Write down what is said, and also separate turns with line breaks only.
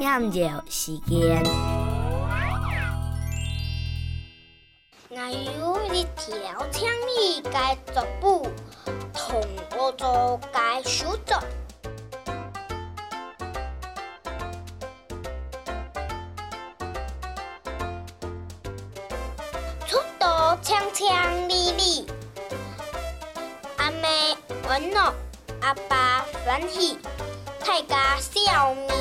念着时间。
那有一条枪鱼该做步，同我做该守作。出道枪青丽丽，阿妹温暖，阿爸欢喜，大家笑眯。